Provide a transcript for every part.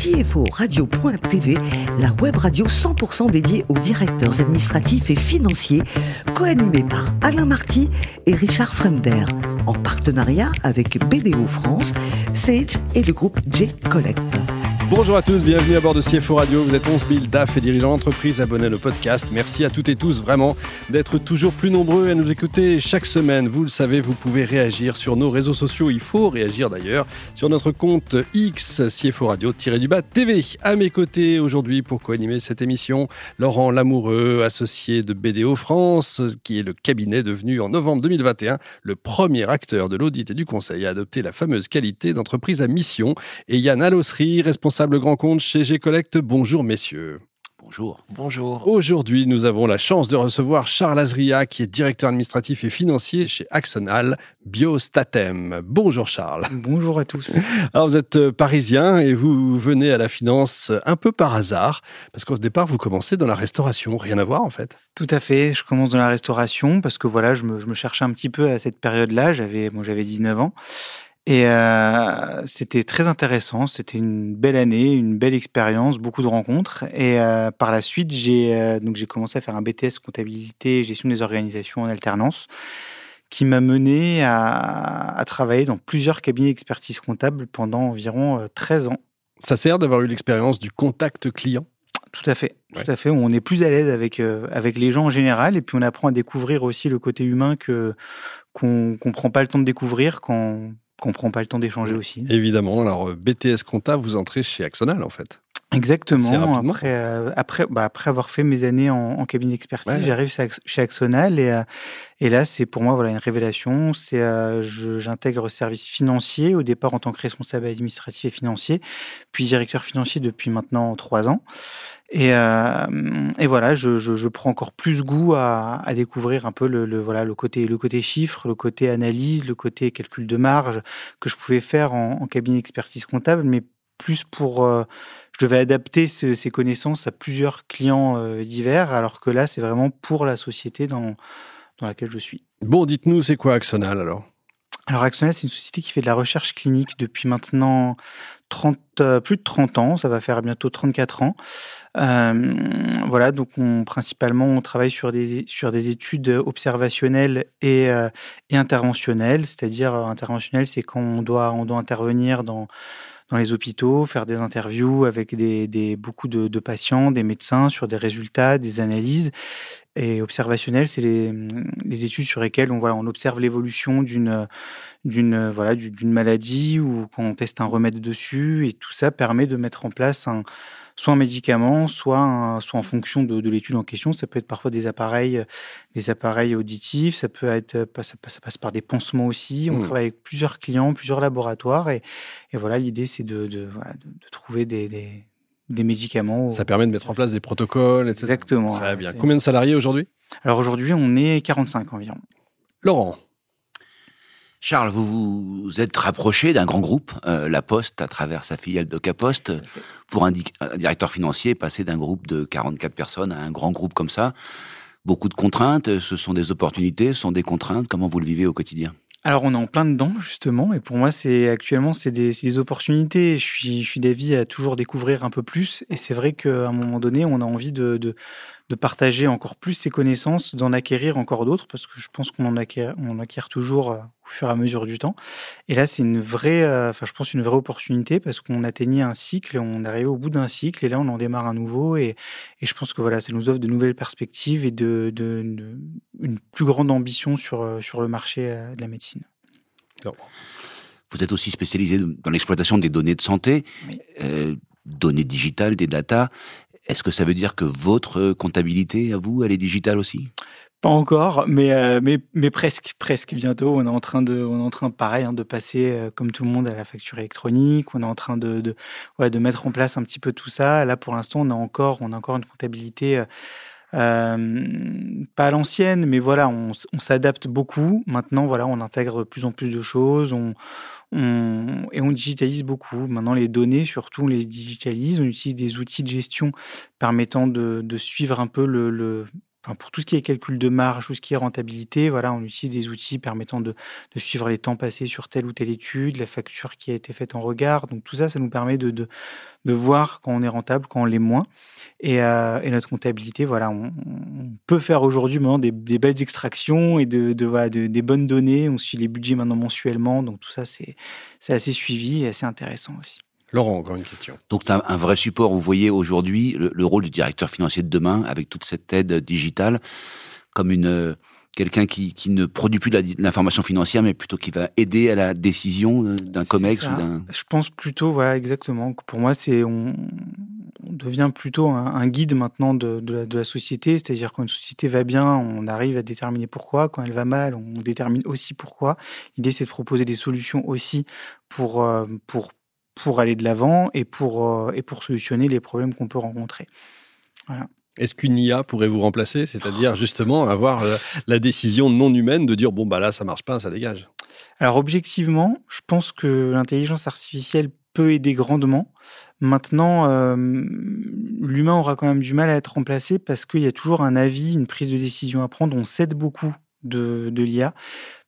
CFO Radio.tv, la web radio 100% dédiée aux directeurs administratifs et financiers, co-animée par Alain Marty et Richard Fremder, en partenariat avec BDO France, Sage et le groupe J Collect. Bonjour à tous, bienvenue à bord de CFO Radio. Vous êtes 11 000 DAF et dirigeants d'entreprise abonnés au podcast. Merci à toutes et tous vraiment d'être toujours plus nombreux à nous écouter chaque semaine. Vous le savez, vous pouvez réagir sur nos réseaux sociaux. Il faut réagir d'ailleurs sur notre compte X CFO Radio-du-bas TV. À mes côtés aujourd'hui pour co-animer cette émission, Laurent Lamoureux, associé de BDO France, qui est le cabinet devenu en novembre 2021 le premier acteur de l'audit et du conseil à adopter la fameuse qualité d'entreprise à mission. Et Yann Alossery, responsable grand compte chez G-Collect. Bonjour messieurs. Bonjour. Bonjour. Aujourd'hui, nous avons la chance de recevoir Charles Azria, qui est directeur administratif et financier chez Axonal Biostatem. Bonjour Charles. Bonjour à tous. Alors vous êtes euh, parisien et vous venez à la finance un peu par hasard, parce qu'au départ, vous commencez dans la restauration. Rien à voir en fait. Tout à fait. Je commence dans la restauration parce que voilà, je me, je me cherchais un petit peu à cette période-là. J'avais, bon, j'avais 19 ans. Et euh, c'était très intéressant. C'était une belle année, une belle expérience, beaucoup de rencontres. Et euh, par la suite, j'ai euh, donc j'ai commencé à faire un BTS comptabilité et gestion des organisations en alternance, qui m'a mené à, à, travailler dans plusieurs cabinets d'expertise comptable pendant environ 13 ans. Ça sert d'avoir eu l'expérience du contact client? Tout à fait, ouais. tout à fait. On est plus à l'aise avec avec les gens en général, et puis on apprend à découvrir aussi le côté humain que qu'on qu'on prend pas le temps de découvrir quand qu'on prend pas le temps d'échanger aussi. Évidemment. Alors, BTS Compta, vous entrez chez Axonal, en fait. Exactement. Après, euh, après, bah, après avoir fait mes années en, en cabinet d'expertise, ouais. j'arrive chez Axonal et, euh, et là, c'est pour moi voilà une révélation. C'est euh, j'intègre le service financier au départ en tant que responsable administratif et financier, puis directeur financier depuis maintenant trois ans. Et, euh, et voilà, je, je, je, prends encore plus goût à, à découvrir un peu le, le, voilà le côté le côté chiffre, le côté analyse, le côté calcul de marge que je pouvais faire en, en cabinet d'expertise comptable, mais plus pour euh, je devais adapter ce, ces connaissances à plusieurs clients euh, divers, alors que là, c'est vraiment pour la société dans, dans laquelle je suis. Bon, dites-nous, c'est quoi Axonal alors? Alors, Axonal, c'est une société qui fait de la recherche clinique depuis maintenant 30, euh, plus de 30 ans, ça va faire bientôt 34 ans. Euh, voilà, donc on, principalement, on travaille sur des, sur des études observationnelles et, euh, et interventionnelles, c'est-à-dire interventionnelles, c'est quand on doit, on doit intervenir dans dans les hôpitaux, faire des interviews avec des, beaucoup de, patients, des médecins sur des résultats, des analyses. Et observationnel, c'est les, études sur lesquelles on, voilà, on observe l'évolution d'une d'une voilà d'une maladie ou quand on teste un remède dessus et tout ça permet de mettre en place un soit un médicament, soit, un, soit en fonction de, de l'étude en question. Ça peut être parfois des appareils, des appareils auditifs, ça peut être, ça, ça passe par des pansements aussi. On mmh. travaille avec plusieurs clients, plusieurs laboratoires, et, et voilà, l'idée c'est de, de, voilà, de, de, trouver des, des, des médicaments. Ça permet de mettre en place des protocoles, etc. Exactement. Très bien. Combien de salariés aujourd'hui? Alors aujourd'hui, on est 45 environ. Laurent Charles, vous vous êtes rapproché d'un grand groupe, euh, La Poste, à travers sa filiale DocaPost, pour un, un, directeur financier, passer d'un groupe de 44 personnes à un grand groupe comme ça. Beaucoup de contraintes, ce sont des opportunités, ce sont des contraintes. Comment vous le vivez au quotidien? Alors on est en plein dedans justement et pour moi c'est actuellement c'est des, des, opportunités. Je suis je suis d'avis à toujours découvrir un peu plus et c'est vrai qu'à un moment donné on a envie de, de de partager encore plus ses connaissances, d'en acquérir encore d'autres, parce que je pense qu'on en acquiert, on acquiert toujours euh, au fur et à mesure du temps. Et là, c'est une vraie, euh, enfin, je pense une vraie opportunité parce qu'on atteignait un cycle, on arrivé au bout d'un cycle, et là, on en démarre un nouveau. Et, et je pense que voilà, ça nous offre de nouvelles perspectives et de, de, de une plus grande ambition sur, euh, sur le marché de la médecine. Vous êtes aussi spécialisé dans l'exploitation des données de santé, oui. euh, données digitales, des data. Est-ce que ça veut dire que votre comptabilité à vous, elle est digitale aussi? Pas encore, mais, euh, mais, presque, presque bientôt. On est en train pareil, hein, de passer euh, comme tout le monde à la facture électronique. On est en train de, de mettre en place un petit peu tout ça. Là, pour l'instant, on a encore, on a encore une comptabilité. Euh, euh, pas à l'ancienne, mais voilà, on, s'adapte beaucoup. Maintenant, voilà, on intègre plus en plus de choses, on, on, et on digitalise beaucoup. Maintenant, les données, surtout, on les digitalise. On utilise des outils de gestion permettant de, de suivre un peu le, le pour tout ce qui est calcul de marge, tout ce qui est rentabilité, voilà, on utilise des outils permettant de, suivre les temps passés sur telle ou telle étude, la facture qui a été faite en regard. Donc tout ça, ça nous permet de, voir quand on est rentable, quand on l'est moins. Et, euh, notre comptabilité, voilà, on, peut faire aujourd'hui des, des, belles extractions et de, des bonnes données. On suit les budgets maintenant mensuellement. Donc tout ça, c'est assez suivi et assez intéressant aussi. Laurent, encore une question. Donc, tu as un vrai support. Vous voyez aujourd'hui le, rôle du directeur financier de demain, avec toute cette aide digitale, comme une euh, quelqu'un qui, qui, ne produit plus de l'information financière, mais plutôt qui va aider à la décision euh, d'un COMEX ou d'un... Je pense plutôt, voilà, exactement. Pour moi, c'est on, devient plutôt un, guide maintenant de, de, la, de la, société. C'est-à-dire quand une société va bien, on arrive à déterminer pourquoi. Quand elle va mal, on détermine aussi pourquoi. L'idée, c'est de proposer des solutions aussi pour, euh, pour pour aller de l'avant et pour, euh, et pour solutionner les problèmes qu'on peut rencontrer. Est-ce qu'une IA pourrait vous remplacer? C'est-à-dire justement avoir euh, la décision non humaine de dire bon bah là ça marche pas, ça dégage? Alors objectivement, je pense que l'intelligence artificielle peut aider grandement. Maintenant, euh, l'humain aura quand même du mal à être remplacé parce qu'il y a toujours un avis, une prise de décision à prendre. On cède beaucoup de, de l'IA.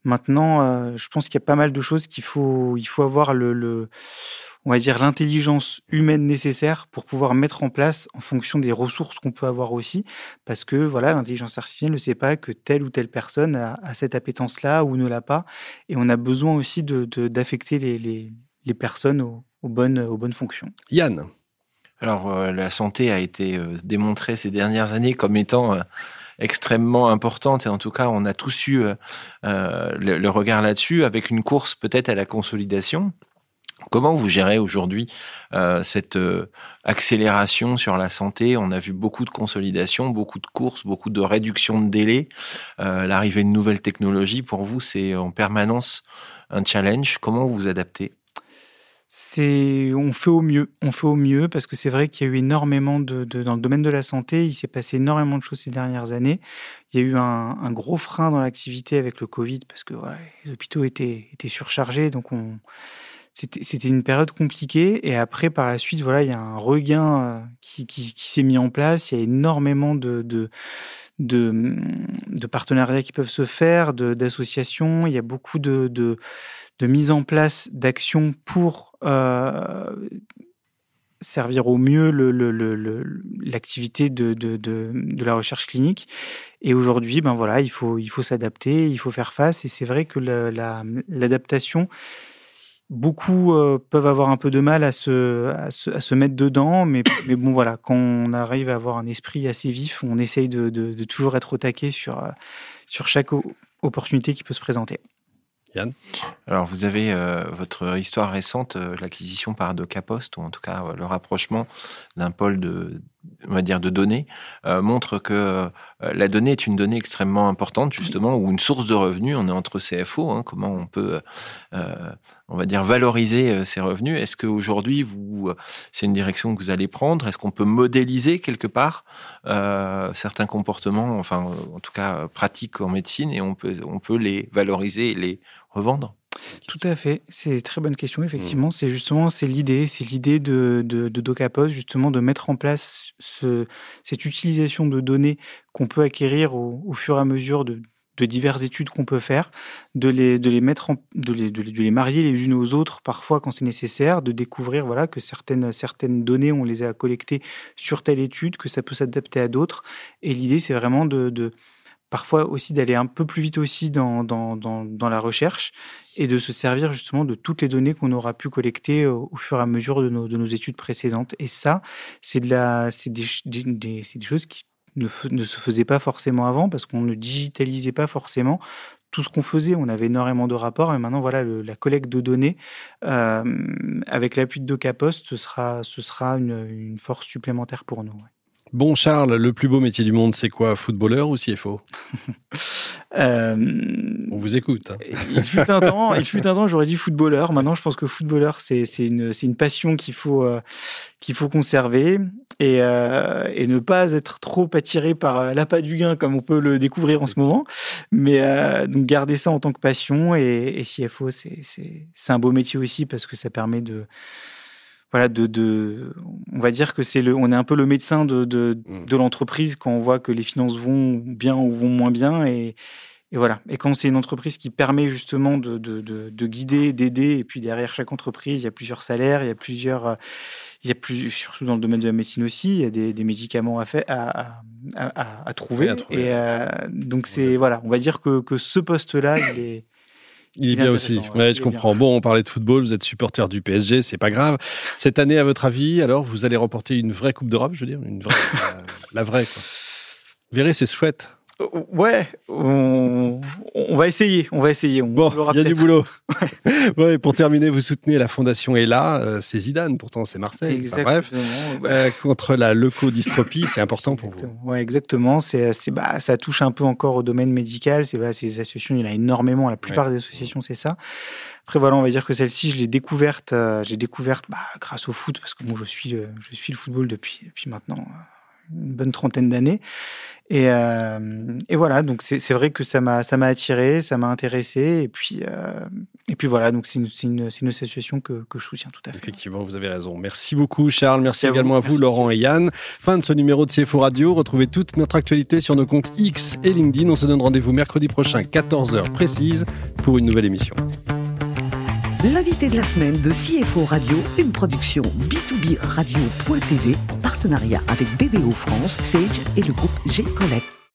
Maintenant, je pense qu'il y a pas mal de choses qu'il faut, il faut avoir le, le on va dire, l'intelligence humaine nécessaire pour pouvoir mettre en place en fonction des ressources qu'on peut avoir aussi. Parce que voilà, l'intelligence artificielle ne sait pas que telle ou telle personne a, cette appétence-là ou ne l'a pas. Et on a besoin aussi d'affecter de, les, les, les, personnes aux, bonnes, aux bonnes fonctions. Yann alors, euh, la santé a été euh, démontrée ces dernières années comme étant euh, extrêmement importante et en tout cas, on a tous eu le, regard là-dessus avec une course peut-être à la consolidation. Comment vous gérez aujourd'hui euh, cette euh, accélération sur la santé? On a vu beaucoup de consolidation, beaucoup de courses, beaucoup de réduction de délais. Euh, l'arrivée de nouvelles technologies, pour vous, c'est en permanence un challenge. Comment vous vous adaptez? On fait au mieux, on fait au mieux parce que c'est vrai qu'il y a eu énormément de, dans le domaine de la santé, il s'est passé énormément de choses ces dernières années. Il y a eu un, gros frein dans l'activité avec le Covid parce que les hôpitaux étaient, étaient surchargés, donc on c'était une période compliquée. Et après, par la suite, voilà, il y a un regain euh, qui, qui, s'est mis en place. Il y a énormément de, de, de, partenariats qui peuvent se faire, d'associations. Il y a beaucoup de, de, mise en place d'actions pour euh, servir au mieux l'activité de, de, de, la recherche clinique. Et aujourd'hui, ben voilà, il faut, il faut s'adapter, il faut faire face. Et c'est vrai que l'adaptation, Beaucoup euh, peuvent avoir un peu de mal à se, à se, mettre dedans, mais, mais, bon, voilà, quand on arrive à avoir un esprit assez vif, on essaye de, de, toujours être au taquet sur, euh, sur chaque opportunité qui peut se présenter. Yann? Alors, vous avez euh, votre histoire récente, l'acquisition par DocaPost, ou en tout cas le rapprochement d'un pôle de, on va dire, de données, euh, montre que euh, la donnée est une donnée extrêmement importante, justement, ou une source de revenus. On est entre CFO, hein, comment on peut, euh, on va dire, valoriser ces revenus. Est-ce qu'aujourd'hui, vous, c'est une direction que vous allez prendre? Est-ce qu'on peut modéliser quelque part certains comportements, enfin, en tout cas, pratiques en médecine, et on peut, on peut les valoriser et les revendre? Tout à fait, c'est une très bonne question. Effectivement, mmh. c'est justement c'est l'idée, c'est l'idée de, de, de, DocaPost justement de mettre en place ce, cette utilisation de données qu'on peut acquérir au, fur et à mesure de, de diverses études qu'on peut faire, de les, de les mettre en, de, les, de, les, marier les unes aux autres parfois quand c'est nécessaire, de découvrir voilà que certaines certaines données on les a collectées sur telle étude, que ça peut s'adapter à d'autres. Et l'idée c'est vraiment de, de parfois aussi d'aller un peu plus vite aussi dans, dans, dans, la recherche et de se servir justement de toutes les données qu'on aura pu collecter au, fur et à mesure de nos, de nos études précédentes. Et ça, c'est de des, des, des, choses qui ne, ne, se faisaient pas forcément avant parce qu'on ne digitalisait pas forcément tout ce qu'on faisait. On avait énormément de rapports et maintenant, voilà, la collecte de données euh, avec l'appui de DocaPost, ce sera, ce sera une force supplémentaire pour nous. Bon, Charles, le plus beau métier du monde, c'est quoi Footballeur ou CFO euh, On vous écoute. Hein. Il fut un temps, il fut un temps j'aurais dit footballeur. Maintenant, je pense que footballeur, c'est une, une passion qu'il faut, euh, qu'il faut conserver et, euh, et, ne pas être trop attiré par l'appât du gain comme on peut le découvrir en ce moment. Mais donc garder ça en tant que passion et, et CFO, c'est un beau métier aussi parce que ça permet de voilà, de, de, on va dire que c'est le, on est un peu le médecin de, de, Mm. de l'entreprise quand on voit que les finances vont bien ou vont moins bien. Et, et voilà. Et quand c'est une entreprise qui permet justement de, de, de, de guider, d'aider, et puis derrière chaque entreprise, il y a plusieurs salaires, il y a plusieurs, il y a plus, surtout dans le domaine de la médecine aussi, il y a des, des médicaments à, faire, à, à, à, à trouver. Oui, à trouver. Et euh, donc c'est voilà, on va dire que, que ce poste-là, il est Il est Il est bien aussi. ouais, je comprends. Bon, on parlait de football, vous êtes supporter du PSG, c'est pas grave. Cette année, à votre avis, alors, vous allez remporter une vraie Coupe d'Europe, je veux dire, une vraie, la, la vraie, quoi. Vous verrez, c'est chouette. Ouais, on, on va essayer, on va essayer. On Bon, il y a du boulot. ouais, pour terminer, vous soutenez la fondation ELA, euh, c'est Zidane, pourtant c'est Marseille. Enfin, Exactement. bref, Ouais. euh, contre la leucodystropie, c'est important pour vous. Exactement. Ouais, exactement. C'est, bah, ça touche un peu encore au domaine médical. C'est, voilà, des associations, il y en a énormément. La plupart des associations, c'est ça. Après, voilà, on va dire que celle-ci, je l'ai découverte, euh, j'ai découverte bah, grâce au foot, parce que moi, je suis, le- je suis le football depuis, depuis maintenant euh, une bonne trentaine d'années. Et, euh, et voilà, donc c'est, vrai que ça m'a, ça m'a attiré, ça m'a intéressé. Et puis, euh, et puis voilà, donc c'est une, une, une association que, que je soutiens tout à fait. Effectivement, vous avez raison. Merci beaucoup, Charles. Merci Merci à vous. également à vous. Laurent et Yann. Fin de ce numéro de CFO Radio. Retrouvez toute notre actualité sur nos comptes X et LinkedIn. On se donne rendez-vous mercredi prochain, 14h précise, pour une nouvelle émission. L'invité de la semaine de CFO Radio, une production B2B Radio.tv, en partenariat avec BDO France, Sage et le groupe G Collect.